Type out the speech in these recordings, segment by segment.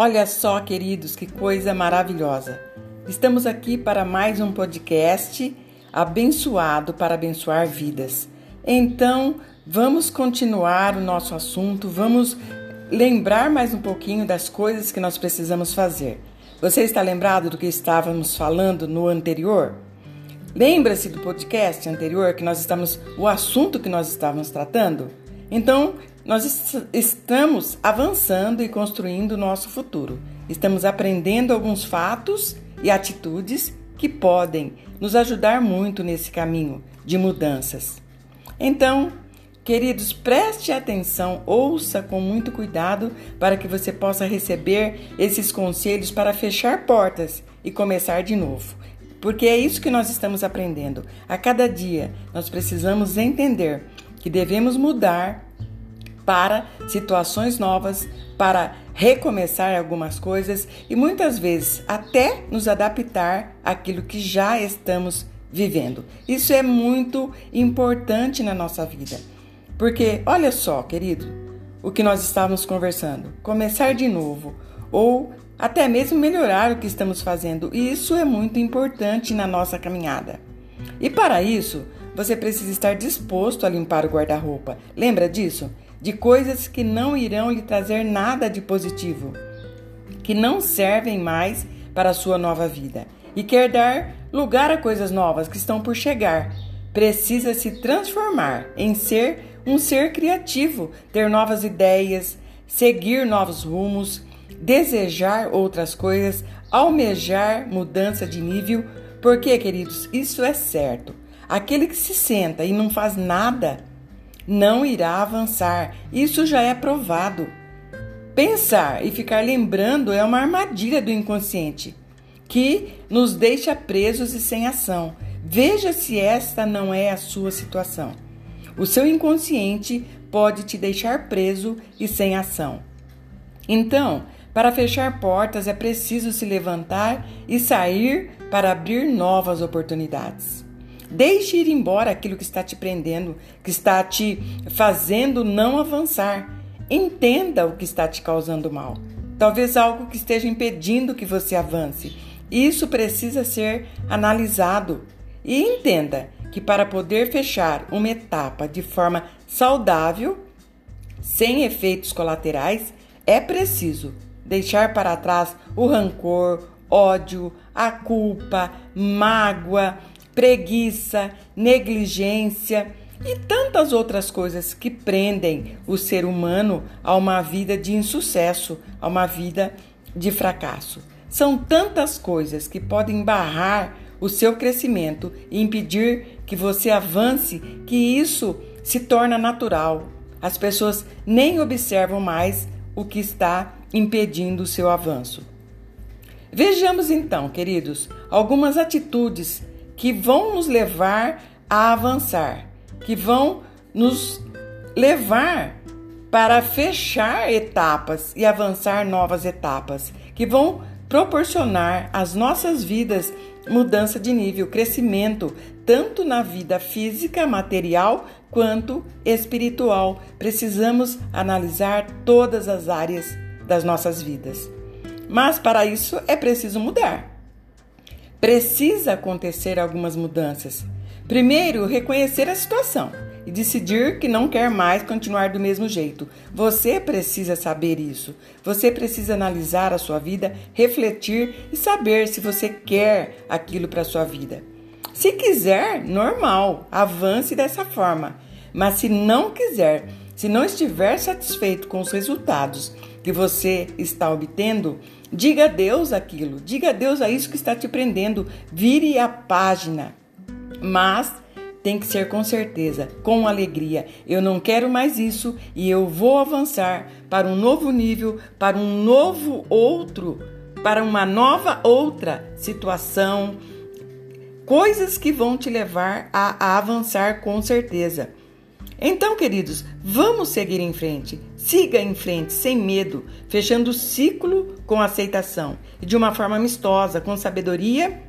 Olha só, queridos, que coisa maravilhosa. Estamos aqui para mais um podcast abençoado para abençoar vidas. Então, vamos continuar o nosso assunto, vamos lembrar mais um pouquinho das coisas que nós precisamos fazer. Você está lembrado do que estávamos falando no anterior? Lembra-se do podcast anterior que nós estamos o assunto que nós estávamos tratando? Então, nós est estamos avançando e construindo o nosso futuro. Estamos aprendendo alguns fatos e atitudes que podem nos ajudar muito nesse caminho de mudanças. Então, queridos, preste atenção, ouça com muito cuidado para que você possa receber esses conselhos para fechar portas e começar de novo. Porque é isso que nós estamos aprendendo. A cada dia nós precisamos entender que devemos mudar para situações novas, para recomeçar algumas coisas e muitas vezes até nos adaptar àquilo que já estamos vivendo. Isso é muito importante na nossa vida. Porque olha só, querido, o que nós estávamos conversando, começar de novo ou até mesmo melhorar o que estamos fazendo. E isso é muito importante na nossa caminhada. E para isso, você precisa estar disposto a limpar o guarda-roupa. Lembra disso? De coisas que não irão lhe trazer nada de positivo, que não servem mais para a sua nova vida e quer dar lugar a coisas novas que estão por chegar. Precisa se transformar em ser um ser criativo, ter novas ideias, seguir novos rumos, desejar outras coisas, almejar mudança de nível, porque, queridos, isso é certo. Aquele que se senta e não faz nada não irá avançar. Isso já é provado. Pensar e ficar lembrando é uma armadilha do inconsciente que nos deixa presos e sem ação. Veja se esta não é a sua situação. O seu inconsciente pode te deixar preso e sem ação. Então, para fechar portas é preciso se levantar e sair para abrir novas oportunidades. Deixe ir embora aquilo que está te prendendo, que está te fazendo não avançar. Entenda o que está te causando mal. Talvez algo que esteja impedindo que você avance. Isso precisa ser analisado. E entenda que para poder fechar uma etapa de forma saudável, sem efeitos colaterais, é preciso deixar para trás o rancor, ódio, a culpa, mágoa, preguiça, negligência e tantas outras coisas que prendem o ser humano a uma vida de insucesso, a uma vida de fracasso. São tantas coisas que podem barrar o seu crescimento e impedir que você avance que isso se torna natural. As pessoas nem observam mais o que está impedindo o seu avanço. Vejamos então, queridos, algumas atitudes que vão nos levar a avançar, que vão nos levar para fechar etapas e avançar novas etapas, que vão proporcionar às nossas vidas mudança de nível, crescimento, tanto na vida física, material, quanto espiritual. Precisamos analisar todas as áreas das nossas vidas. Mas para isso é preciso mudar. Precisa acontecer algumas mudanças. Primeiro, reconhecer a situação e decidir que não quer mais continuar do mesmo jeito. Você precisa saber isso. Você precisa analisar a sua vida, refletir e saber se você quer aquilo para sua vida. Se quiser, normal, avance dessa forma. Mas se não quiser, se não estiver satisfeito com os resultados que você está obtendo, diga adeus aquilo, diga adeus a isso que está te prendendo, vire a página. Mas tem que ser com certeza, com alegria. Eu não quero mais isso e eu vou avançar para um novo nível, para um novo outro, para uma nova outra situação. Coisas que vão te levar a, a avançar com certeza. Então, queridos, vamos seguir em frente. Siga em frente, sem medo, fechando o ciclo com aceitação e de uma forma amistosa, com sabedoria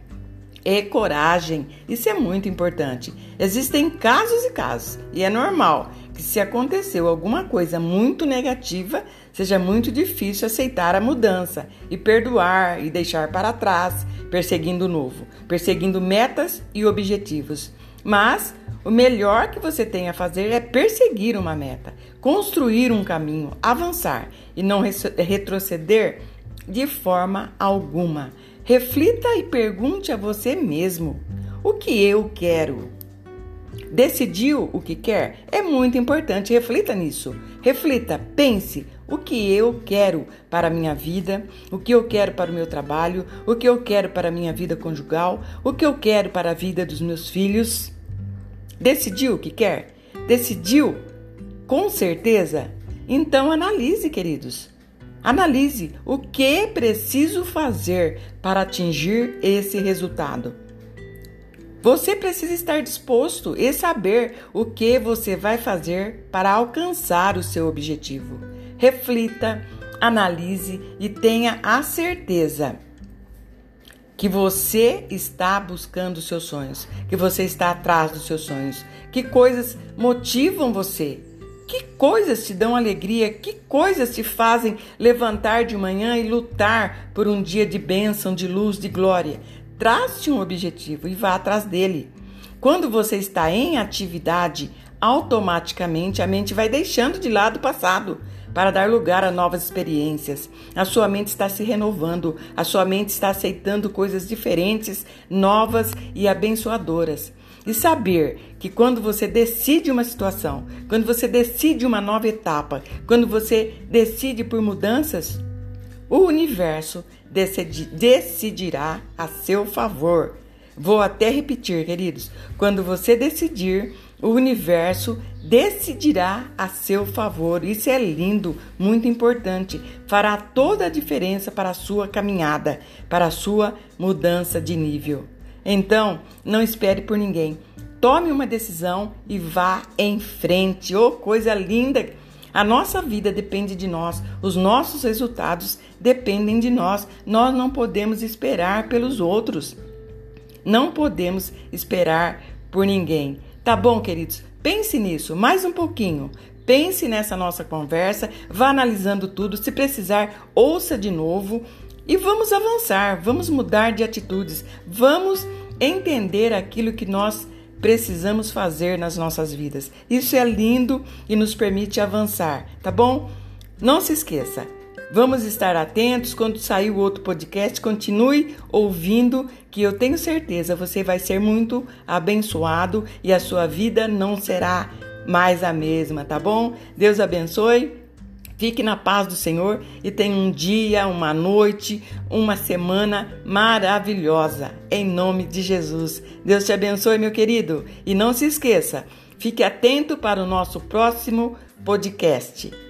e coragem. Isso é muito importante. Existem casos e casos, e é normal que se aconteceu alguma coisa muito negativa, seja muito difícil aceitar a mudança e perdoar e deixar para trás, perseguindo o novo, perseguindo metas e objetivos. Mas o melhor que você tem a fazer é perseguir uma meta, construir um caminho, avançar e não retroceder de forma alguma. Reflita e pergunte a você mesmo: o que eu quero? Decidiu o que quer? É muito importante, reflita nisso. Reflita, pense o que eu quero para a minha vida, o que eu quero para o meu trabalho, o que eu quero para a minha vida conjugal, o que eu quero para a vida dos meus filhos. Decidiu o que quer? Decidiu? Com certeza? Então analise, queridos. Analise o que preciso fazer para atingir esse resultado. Você precisa estar disposto e saber o que você vai fazer para alcançar o seu objetivo. Reflita, analise e tenha a certeza que você está buscando seus sonhos, que você está atrás dos seus sonhos, que coisas motivam você, que coisas te dão alegria? Que coisas te fazem levantar de manhã e lutar por um dia de bênção, de luz, de glória? Trace um objetivo e vá atrás dele. Quando você está em atividade, automaticamente a mente vai deixando de lado o passado para dar lugar a novas experiências. A sua mente está se renovando, a sua mente está aceitando coisas diferentes, novas e abençoadoras. E saber que quando você decide uma situação, quando você decide uma nova etapa, quando você decide por mudanças, o universo decidi, decidirá a seu favor. Vou até repetir, queridos. Quando você decidir, o universo decidirá a seu favor. Isso é lindo, muito importante. Fará toda a diferença para a sua caminhada, para a sua mudança de nível. Então, não espere por ninguém. Tome uma decisão e vá em frente. Oh, coisa linda! A nossa vida depende de nós, os nossos resultados dependem de nós. Nós não podemos esperar pelos outros. Não podemos esperar por ninguém. Tá bom, queridos? Pense nisso mais um pouquinho. Pense nessa nossa conversa, vá analisando tudo. Se precisar, ouça de novo e vamos avançar, vamos mudar de atitudes, vamos entender aquilo que nós precisamos fazer nas nossas vidas. Isso é lindo e nos permite avançar, tá bom? Não se esqueça. Vamos estar atentos quando sair o outro podcast. Continue ouvindo, que eu tenho certeza você vai ser muito abençoado e a sua vida não será mais a mesma, tá bom? Deus abençoe. Fique na paz do Senhor e tenha um dia, uma noite, uma semana maravilhosa. Em nome de Jesus. Deus te abençoe, meu querido. E não se esqueça, fique atento para o nosso próximo podcast.